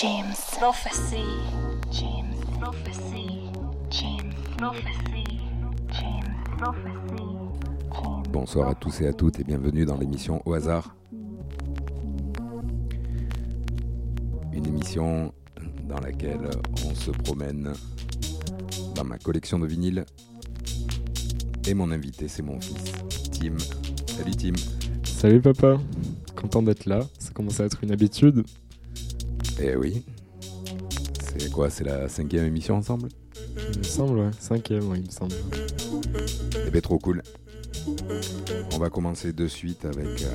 James. Prophecy. James. Prophecy. James. Prophecy. James. Prophecy. Bonsoir à tous et à toutes et bienvenue dans l'émission Au hasard. Une émission dans laquelle on se promène dans ma collection de vinyles. Et mon invité, c'est mon fils, Tim. Salut Tim. Salut papa, content d'être là, ça commence à être une habitude. Eh oui. C'est quoi C'est la cinquième émission ensemble? Il me semble, ouais, cinquième, ouais, il me semble. Eh ben trop cool. On va commencer de suite avec euh,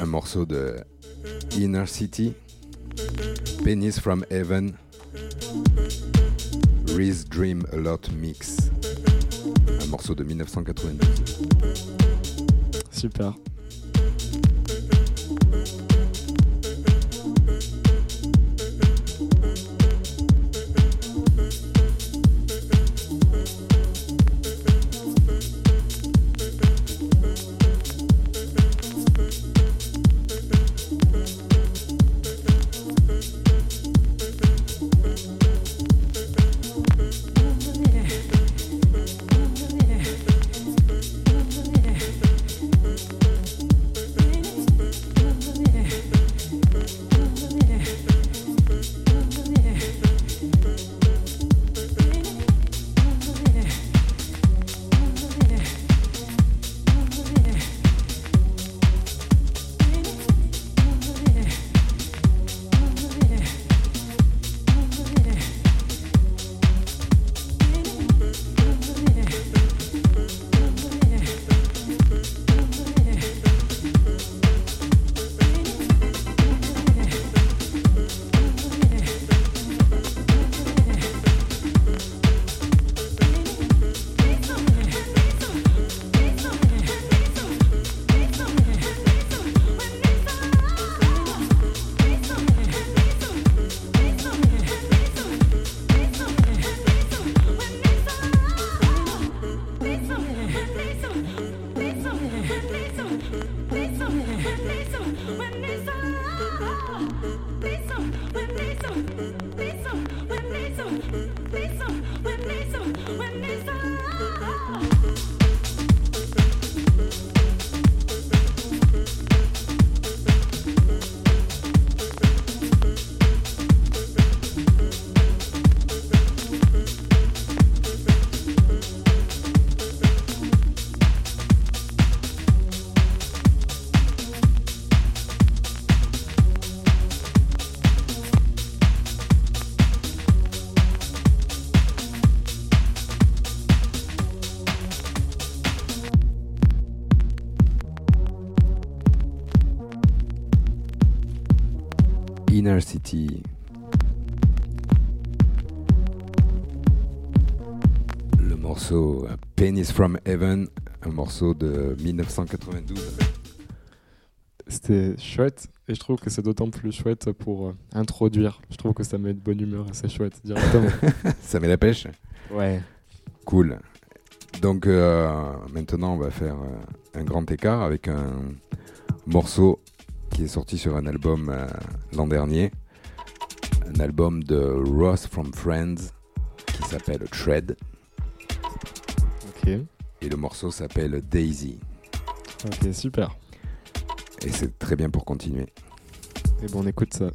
un morceau de Inner City, Penis from Heaven, Reese Dream A Lot Mix, un morceau de 1992. Super. Morceau de 1992. C'était chouette et je trouve que c'est d'autant plus chouette pour euh, introduire. Je trouve que ça met de bonne humeur et c'est chouette directement. Ça met la pêche ouais. Cool. Donc euh, maintenant, on va faire euh, un grand écart avec un morceau qui est sorti sur un album euh, l'an dernier. Un album de Ross from Friends qui s'appelle Tread. Ok. Et le morceau s'appelle Daisy. Ok, super. Et c'est très bien pour continuer. Et bon, on écoute ça.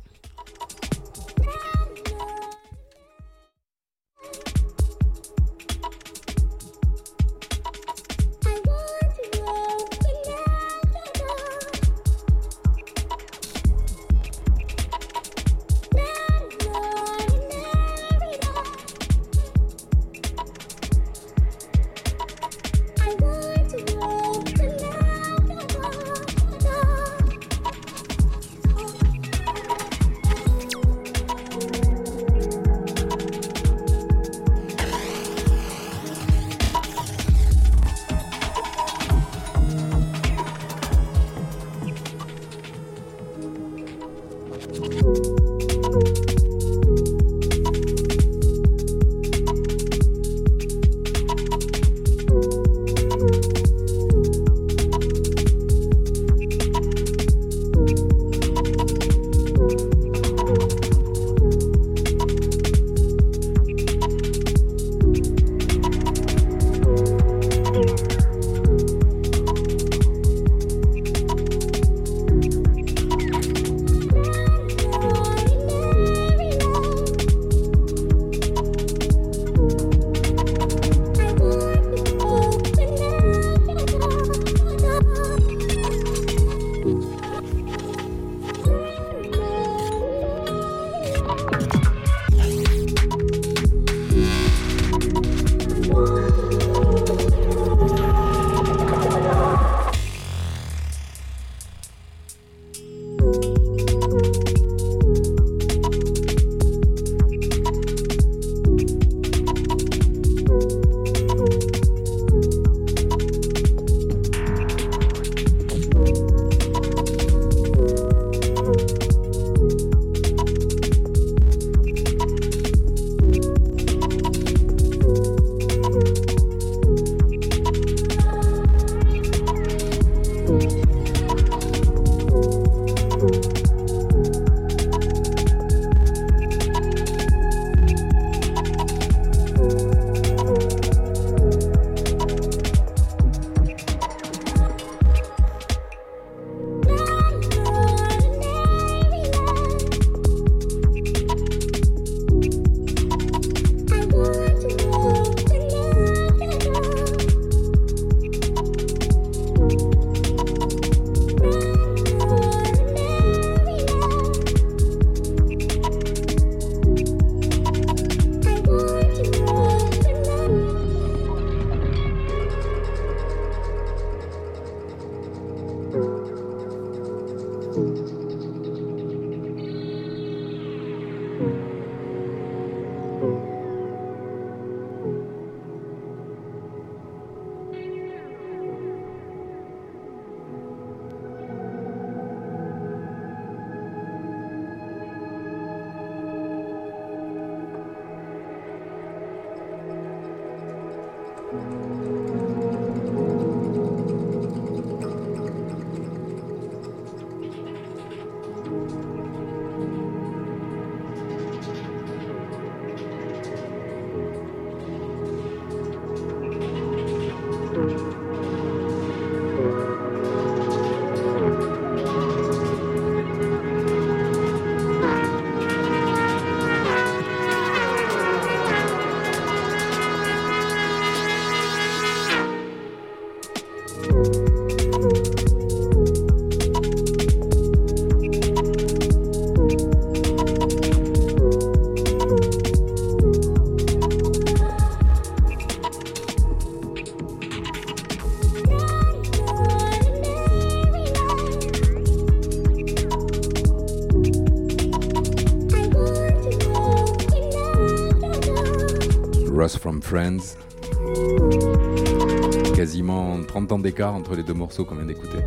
Quasiment 30 ans d'écart entre les deux morceaux qu'on vient d'écouter.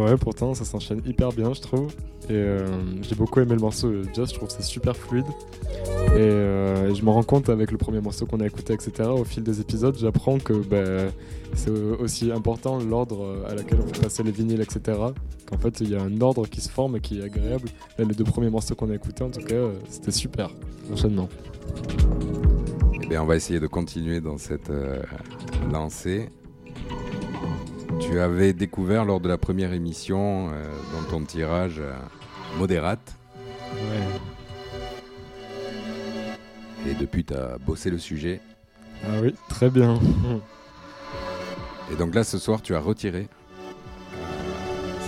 Ouais, pourtant ça s'enchaîne hyper bien, je trouve. Et euh, j'ai beaucoup aimé le morceau jazz, je trouve que c'est super fluide. Et euh, je me rends compte avec le premier morceau qu'on a écouté, etc., au fil des épisodes, j'apprends que bah, c'est aussi important l'ordre à laquelle on fait passer les vinyles, etc. Qu'en fait, il y a un ordre qui se forme et qui est agréable. Les deux premiers morceaux qu'on a écoutés, en tout cas, euh, c'était super. Enchaînement. Bien, on va essayer de continuer dans cette euh, lancée. Tu avais découvert lors de la première émission, euh, dans ton tirage, euh, Modérate. Ouais. Et depuis, tu as bossé le sujet. Ah oui, très bien. Et donc là, ce soir, tu as retiré euh,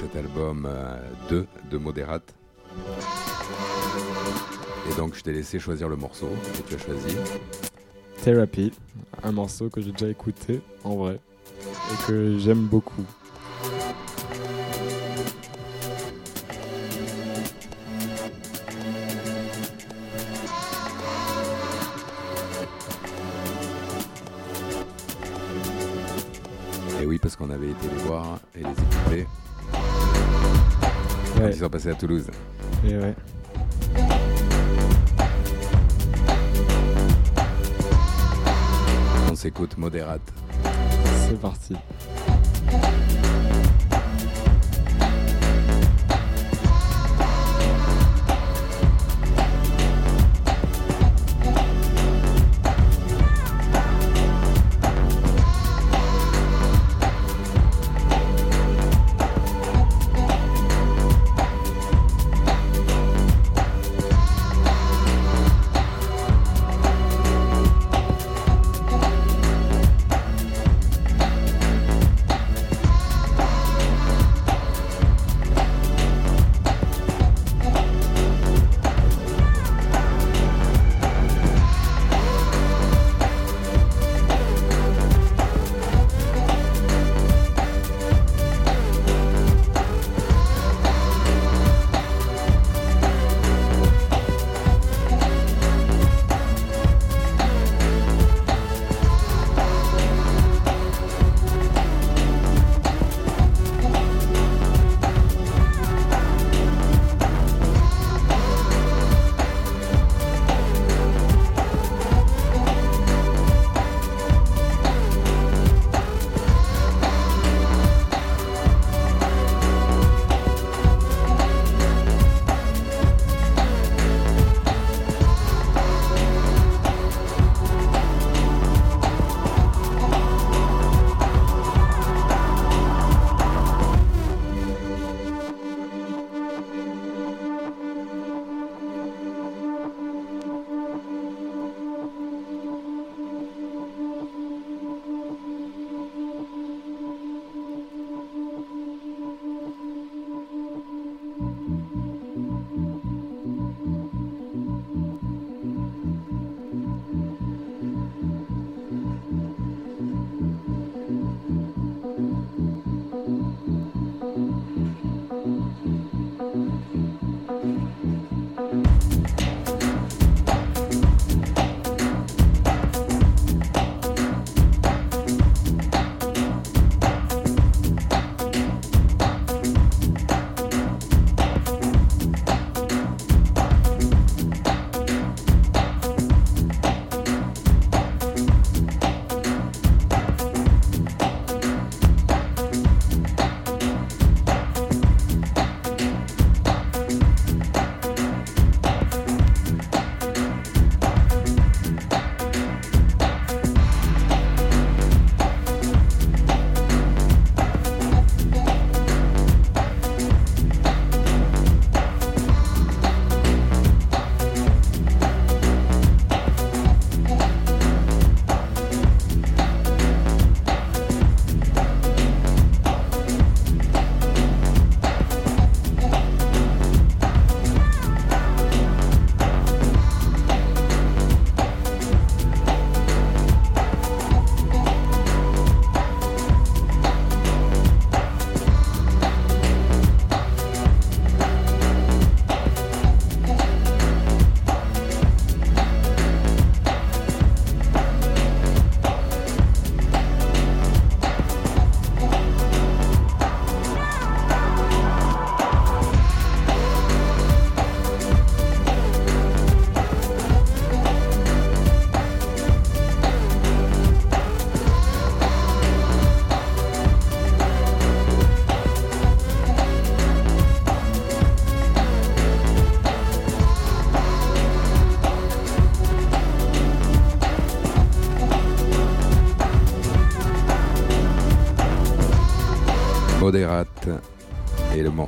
cet album euh, 2 de Modérate. Et donc, je t'ai laissé choisir le morceau que tu as choisi. Therapy, un morceau que j'ai déjà écouté en vrai et que j'aime beaucoup. Et oui, parce qu'on avait été les voir et les écouter quand Ouais, ils sont passés à Toulouse. et ouais. S'écoute Modérate. C'est parti.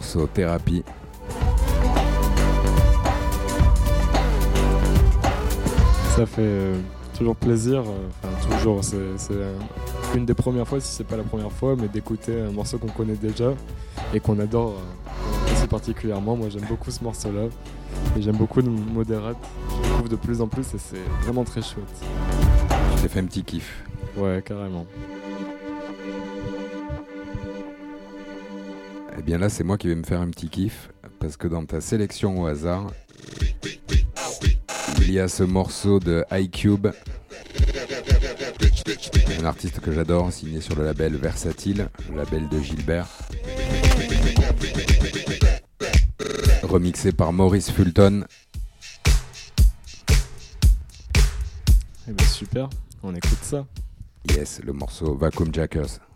Morceau Thérapie. Ça fait euh, toujours plaisir, euh, enfin toujours, c'est une des premières fois, si c'est pas la première fois, mais d'écouter un morceau qu'on connaît déjà et qu'on adore euh, assez particulièrement. Moi j'aime beaucoup ce morceau-là et j'aime beaucoup le Moderate. Je le découvre de plus en plus et c'est vraiment très chouette. Je t'ai fait un petit kiff. Ouais, carrément. Bien là, c'est moi qui vais me faire un petit kiff parce que dans ta sélection au hasard, il y a ce morceau de iCube, un artiste que j'adore, signé sur le label Versatile, le label de Gilbert, remixé par Maurice Fulton. Eh ben super, on écoute ça. Yes, le morceau Vacuum Jackers.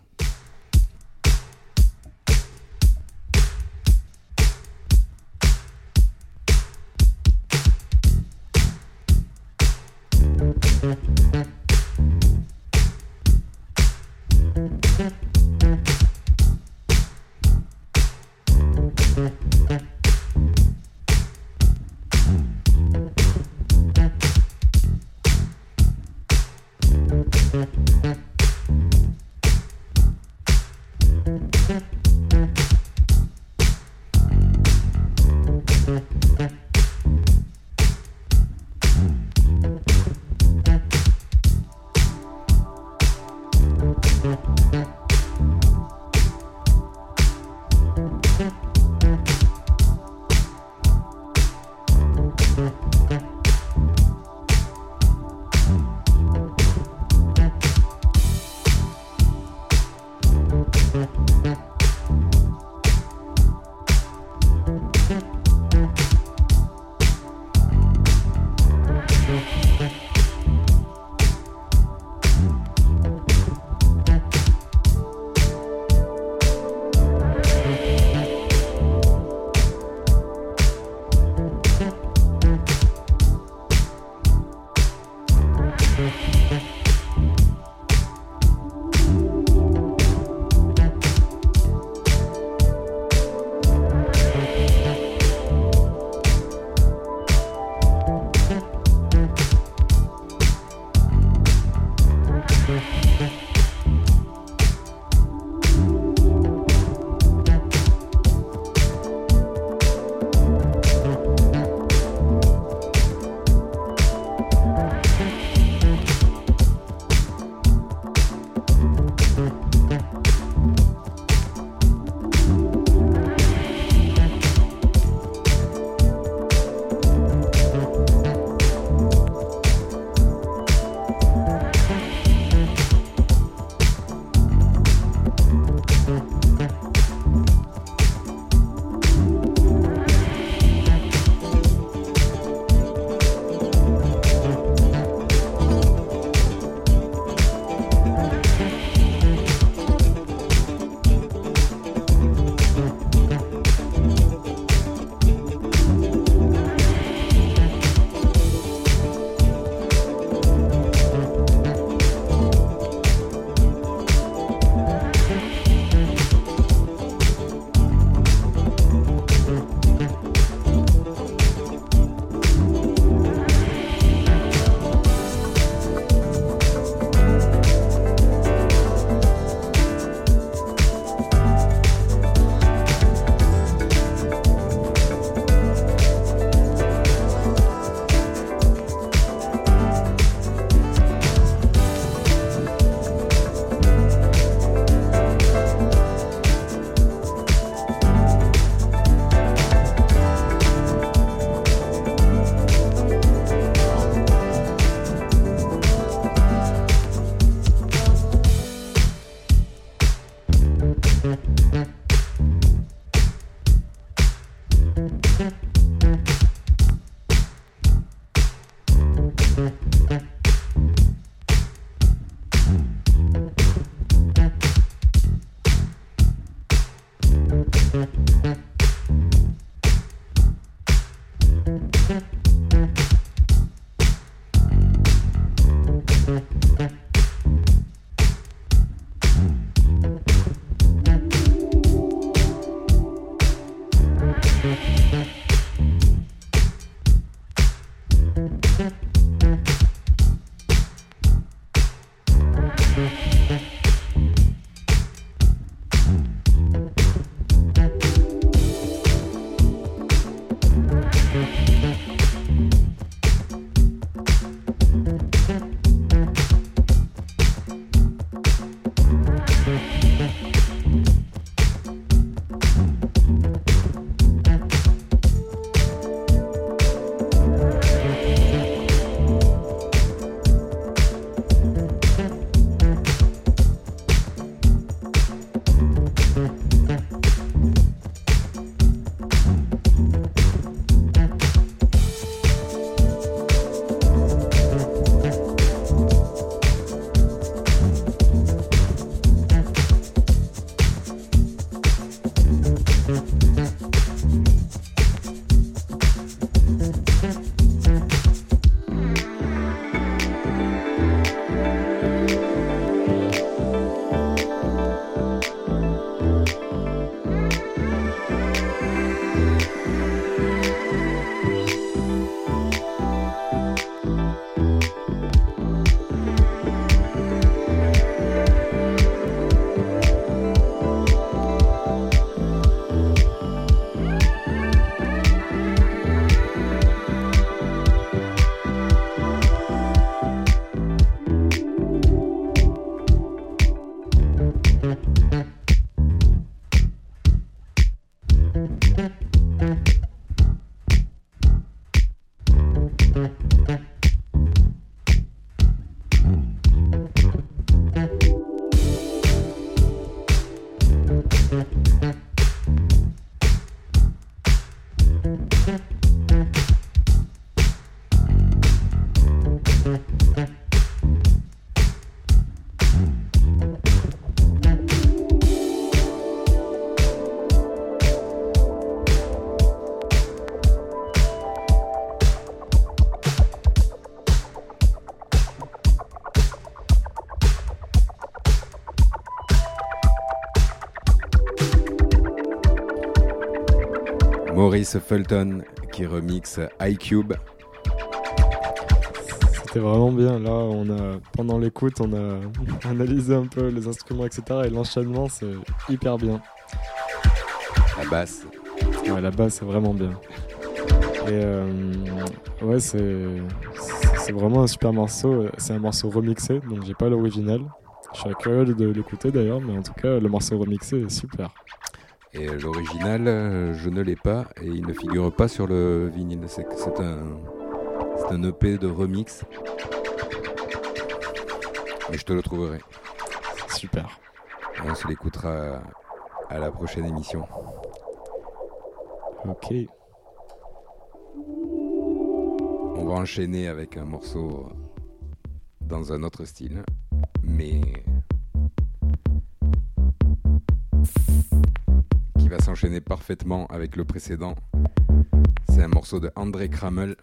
Fulton qui remixe iCube. C'était vraiment bien. Là, on a, pendant l'écoute, on a analysé un peu les instruments, etc. Et l'enchaînement, c'est hyper bien. La basse. Ouais, la basse, c'est vraiment bien. Et euh, ouais, c'est c'est vraiment un super morceau. C'est un morceau remixé, donc j'ai pas l'original. Je suis curieux de l'écouter d'ailleurs, mais en tout cas, le morceau remixé est super. Et l'original, euh, je ne l'ai pas et il ne figure pas sur le vinyle. C'est un, un EP de remix. Mais je te le trouverai. Super. on se l'écoutera à la prochaine émission. Ok. On va enchaîner avec un morceau dans un autre style, mais va s'enchaîner parfaitement avec le précédent. C'est un morceau de André Kramel.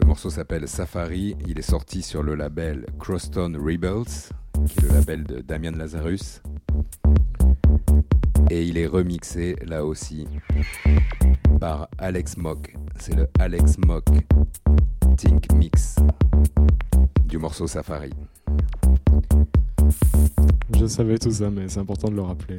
Le morceau s'appelle Safari. Il est sorti sur le label Crosstone Rebels, qui est le label de Damian Lazarus. Et il est remixé là aussi par Alex Mock. C'est le Alex Mock Think Mix du morceau Safari. Je savais tout ça, mais c'est important de le rappeler.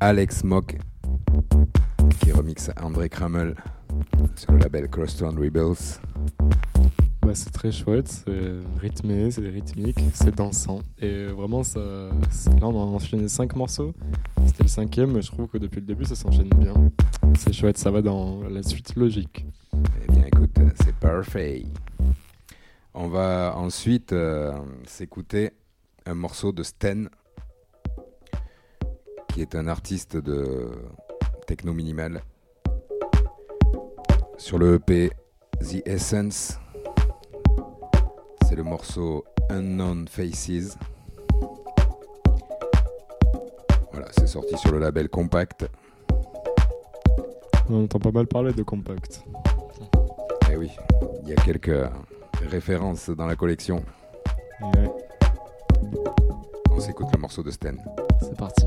Alex Mock qui remixe André Kramel sur le label Crosstown Rebels. Bah, c'est très chouette, c'est rythmé, c'est rythmique, c'est dansant. Et vraiment, ça, là, on a enchaîné 5 morceaux. C'était le cinquième, mais je trouve que depuis le début, ça s'enchaîne bien. C'est chouette, ça va dans la suite logique. Eh bien, écoute, c'est parfait. On va ensuite euh, s'écouter un morceau de Sten qui est un artiste de techno minimal. Sur le EP The Essence, c'est le morceau Unknown Faces. Voilà, c'est sorti sur le label Compact. On entend pas mal parler de Compact. Eh oui, il y a quelques références dans la collection. On s'écoute le morceau de Sten. C'est parti.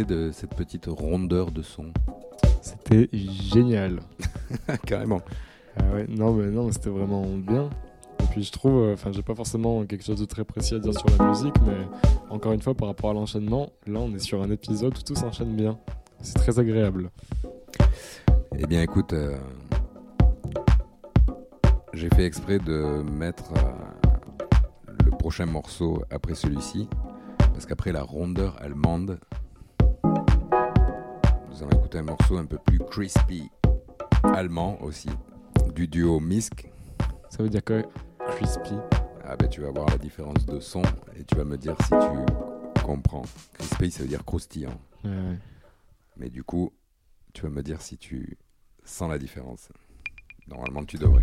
Pensé de cette petite rondeur de son C'était génial. Carrément. Ah ouais, non, mais non, c'était vraiment bien. Et puis je trouve, euh, enfin, j'ai pas forcément quelque chose de très précis à dire sur la musique, mais encore une fois, par rapport à l'enchaînement, là, on est sur un épisode où tout s'enchaîne bien. C'est très agréable. Eh bien, écoute, euh, j'ai fait exprès de mettre euh, le prochain morceau après celui-ci, parce qu'après la rondeur allemande, nous allons écouter un morceau un peu plus crispy, allemand aussi, du duo Misk. Ça veut dire quoi Crispy Ah ben tu vas voir la différence de son et tu vas me dire si tu comprends. Crispy, ça veut dire croustillant. Ouais, ouais. Mais du coup, tu vas me dire si tu sens la différence. Normalement, tu devrais.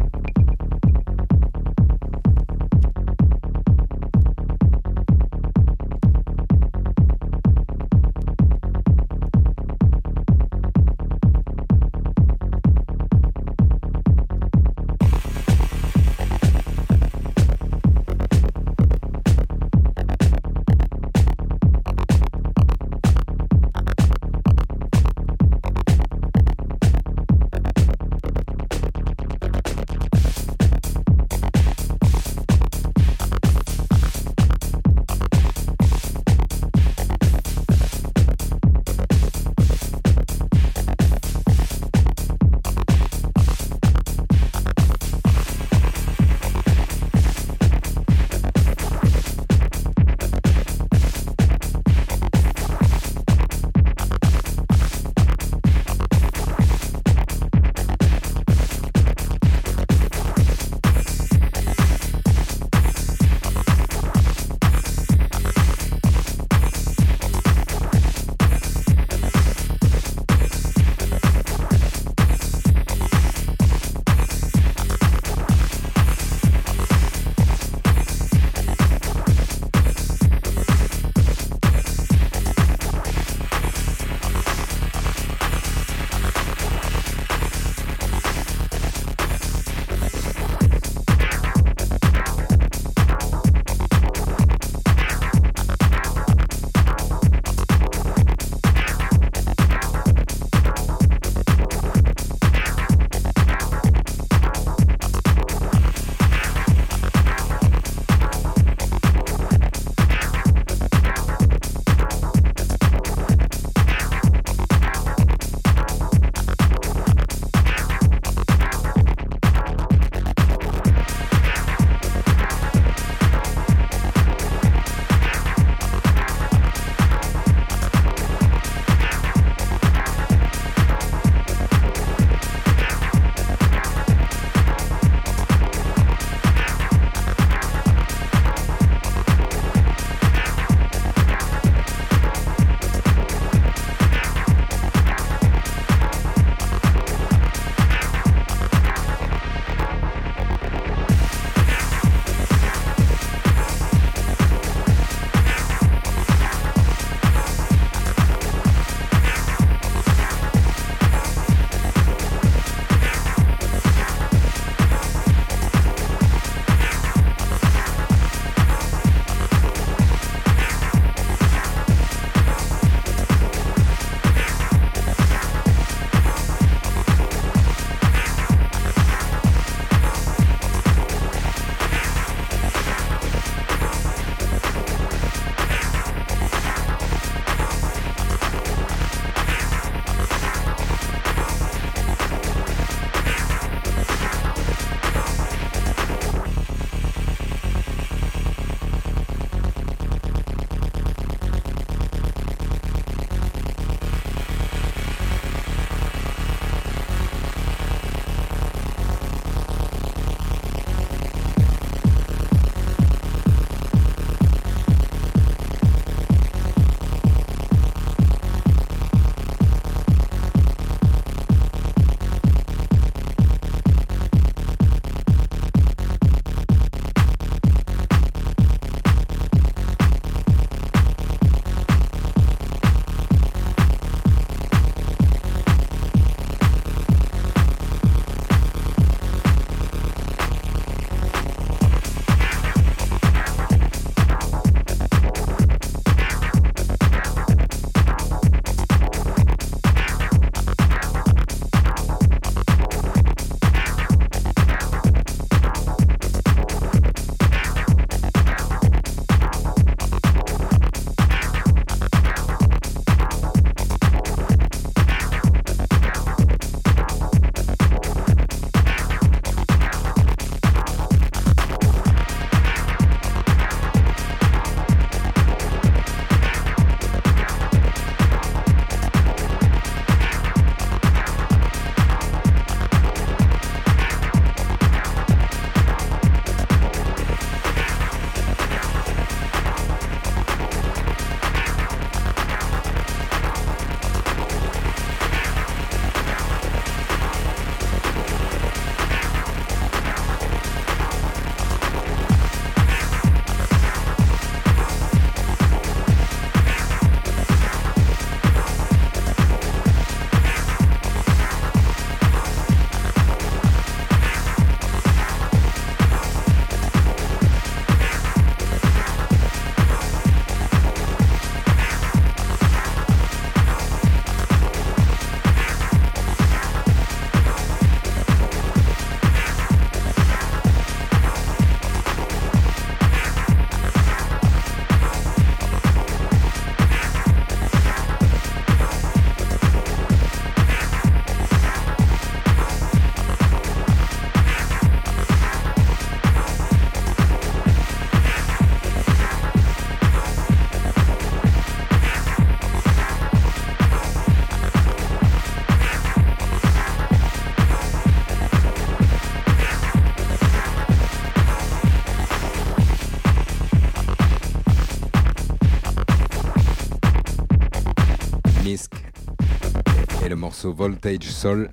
Voltage Soul.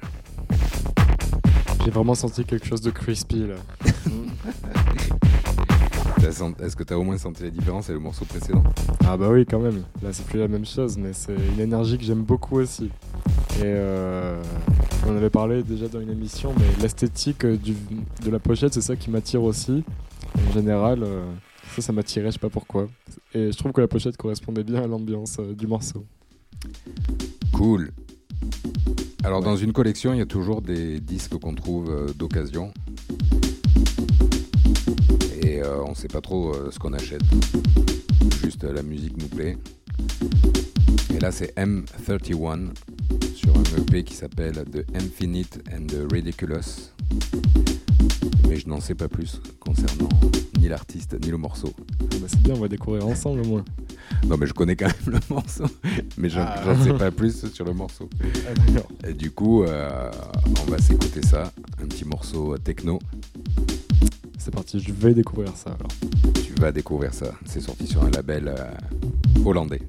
J'ai vraiment senti quelque chose de crispy là. Est-ce que tu as au moins senti la différence avec le morceau précédent? Ah bah oui quand même, là c'est plus la même chose mais c'est une énergie que j'aime beaucoup aussi. Et euh, on avait parlé déjà dans une émission mais l'esthétique de la pochette c'est ça qui m'attire aussi. En général, euh, ça ça m'attirait, je sais pas pourquoi. Et je trouve que la pochette correspondait bien à l'ambiance euh, du morceau. Cool. Alors dans une collection, il y a toujours des disques qu'on trouve euh, d'occasion. Et euh, on ne sait pas trop euh, ce qu'on achète. Juste la musique nous plaît. Et là c'est M31 sur un EP qui s'appelle The Infinite and the Ridiculous. Mais je n'en sais pas plus concernant ni l'artiste ni le morceau. Ah bah c'est bien, on va découvrir ensemble au moins. Non, mais je connais quand même le morceau, mais je Ah. ne sais pas plus sur le morceau. Ah. Et du coup, euh, on va s'écouter ça, un petit morceau techno. C'est parti, je vais découvrir ça alors. Tu vas découvrir ça. C'est sorti sur un label euh, hollandais.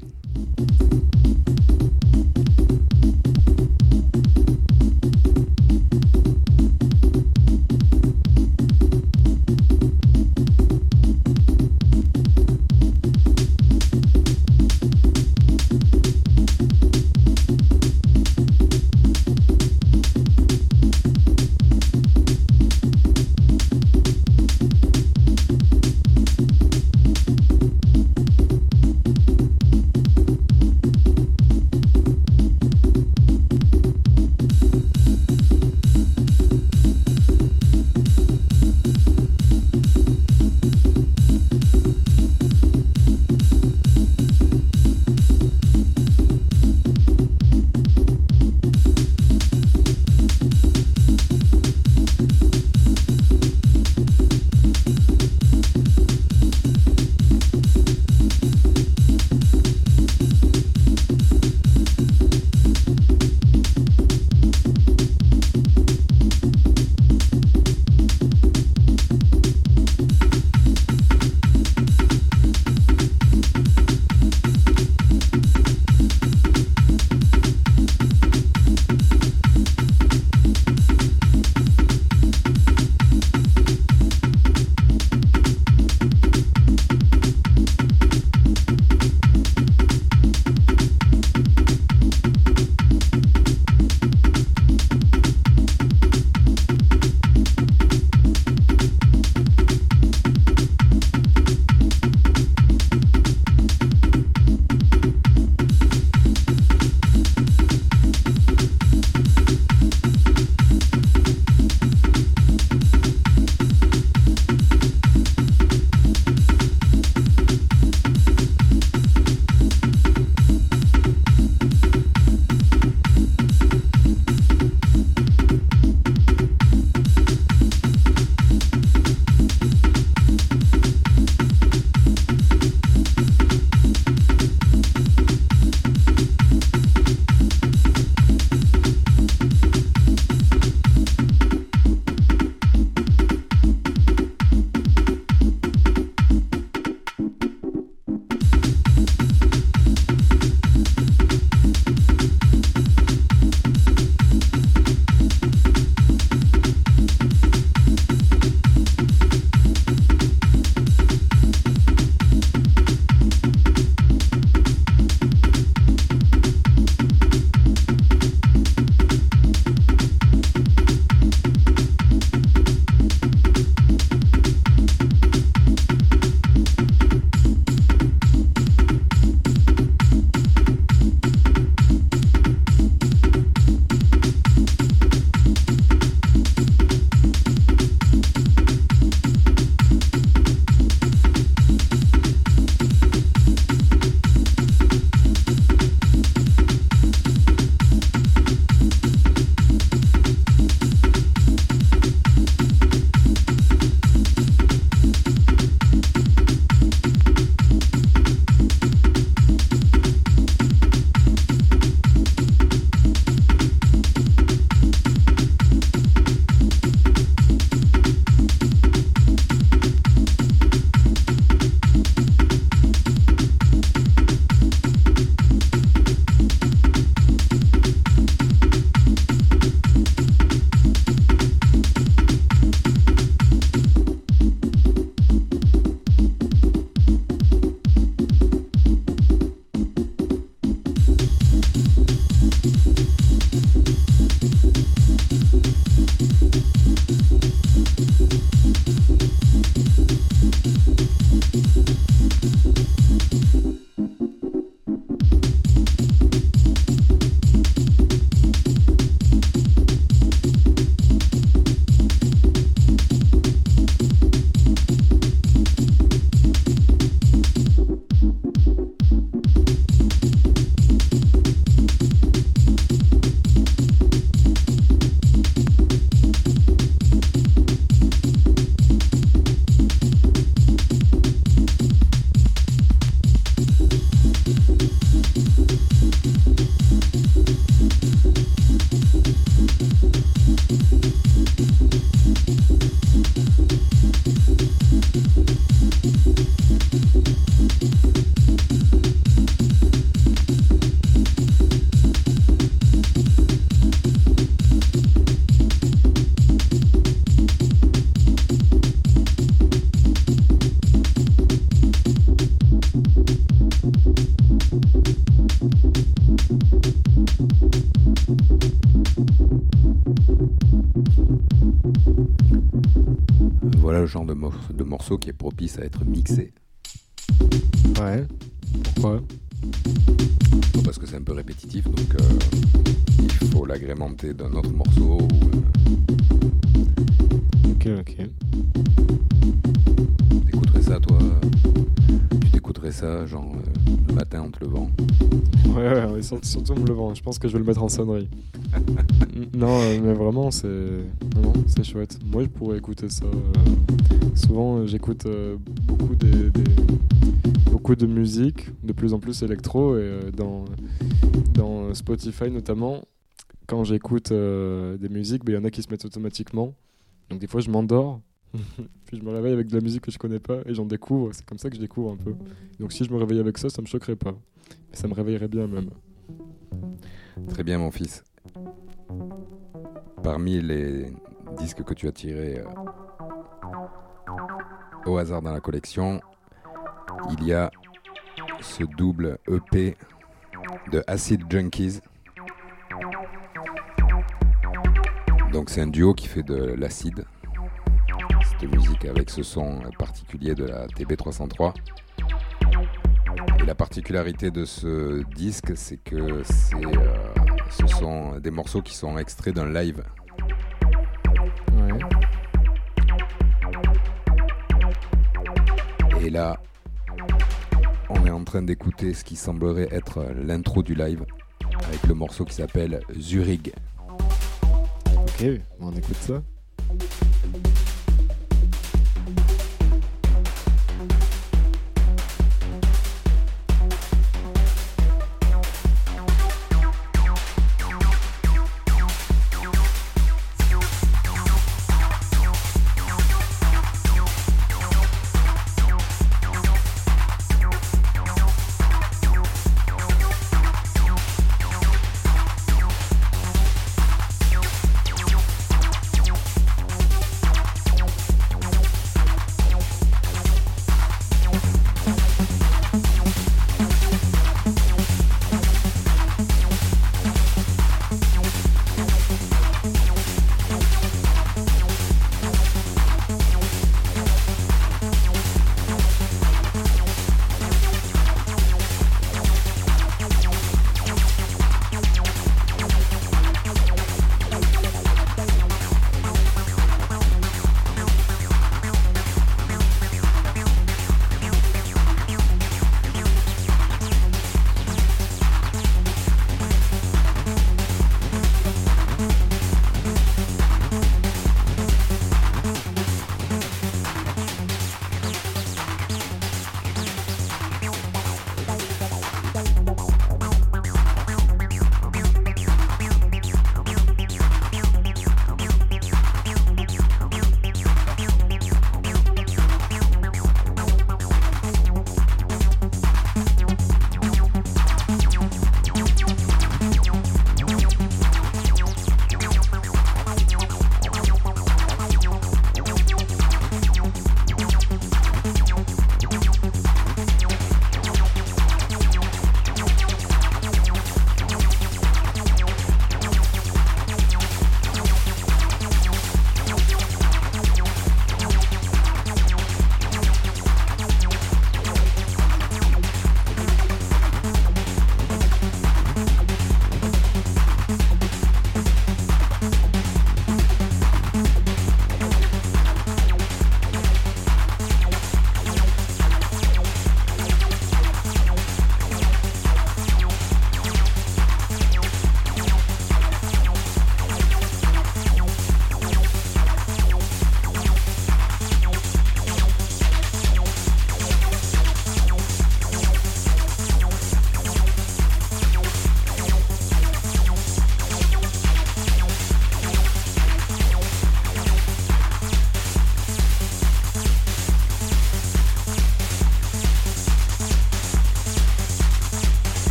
Genre de, mor- de morceau qui est propice à être mixé. Ouais. Pourquoi Parce que c'est un peu répétitif, donc euh, il faut l'agrémenter d'un surtout me levant. Je pense que je vais le mettre en sonnerie. Non, euh, mais vraiment, c'est. C'est chouette. Moi, je pourrais écouter ça. euh, Souvent, euh, j'écoute beaucoup des, des- beaucoup de musique, de plus en plus électro, et dans, dans Spotify notamment, quand j'écoute des musiques, ben, il y en a qui se mettent automatiquement. Donc des fois, je m'endors, puis je me réveille avec de la musique que je connais pas, et j'en découvre. C'est comme ça que je découvre un peu. Donc si je me réveille avec ça, ça me choquerait pas. Mais ça me réveillerait bien même. Très bien, mon fils. Parmi les disques que tu as tirés euh, au hasard dans la collection, il y a ce double EP de Acid Junkies. Donc c'est un duo qui fait de l'acide, cette musique avec ce son particulier de la TB303. Et la particularité de ce disque, c'est que euh, ce sont des morceaux qui sont extraits d'un live. Ouais. Et là, on est en train d'écouter ce qui semblerait être l'intro du live, avec le morceau qui s'appelle Zurich. Ok, on écoute ça.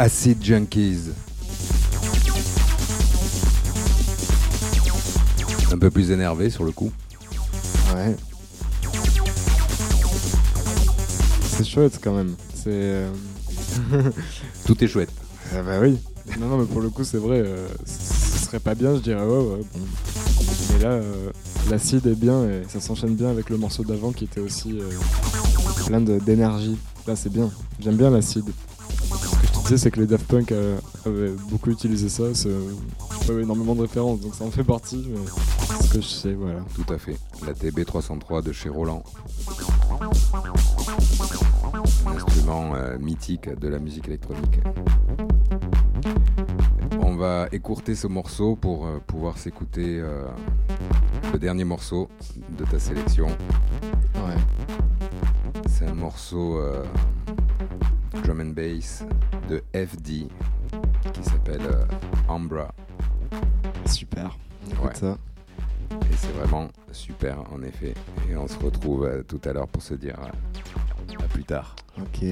Acid Junkies. Un peu plus énervé sur le coup. Ouais. C'est chouette quand même. C'est. euh, Tout est chouette. Ah bah oui. Non, non, mais pour le coup, c'est vrai. euh, ce serait pas bien, je dirais ouais, ouais. Bon. Mais là, euh, l'acide est bien et ça s'enchaîne bien avec le morceau d'avant qui était aussi plein d'énergie. Là, c'est bien. J'aime bien l'acide. Disais, c'est que les Daft Punk euh, avaient beaucoup utilisé ça. C'est j'ai pas énormément de références, donc ça en fait partie. Mais ce que je sais, voilà. Tout à fait. La TB303 de chez Roland. Un instrument euh, mythique de la musique électronique. On va écourter ce morceau pour euh, pouvoir s'écouter euh, le dernier morceau de ta sélection. Ouais. C'est un morceau euh, drum and bass de FD qui s'appelle euh, Ambra. Super. Ouais. ça. Et c'est vraiment super en effet. Et on se retrouve euh, tout à l'heure pour se dire euh, à plus tard. Ok.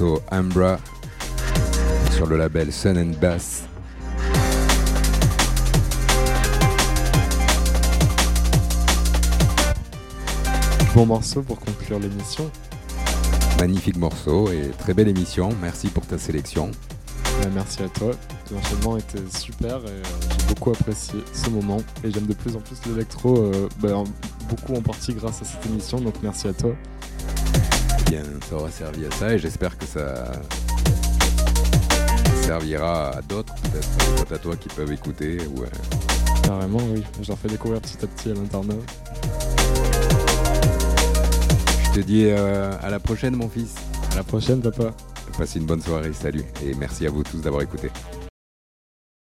Morceau Umbra sur le label Sun and Bass. bon morceau pour conclure l'émission. Magnifique morceau et très belle émission. Merci pour ta sélection. Euh, merci à toi. L'enchaînement était super et euh, j'ai beaucoup apprécié ce moment. Et j'aime de plus en plus l'électro, euh, bah, beaucoup en partie grâce à cette émission. Donc merci à toi. Bien, ça aura servi à ça et j'espère que ça servira à d'autres, peut-être à toi qui peuvent écouter. Ou, Carrément, oui. Je leur fais découvrir petit à petit à l'internat. Je te dis euh, à la prochaine, mon fils. À la prochaine, papa. Passez une bonne soirée, salut et merci à vous tous d'avoir écouté.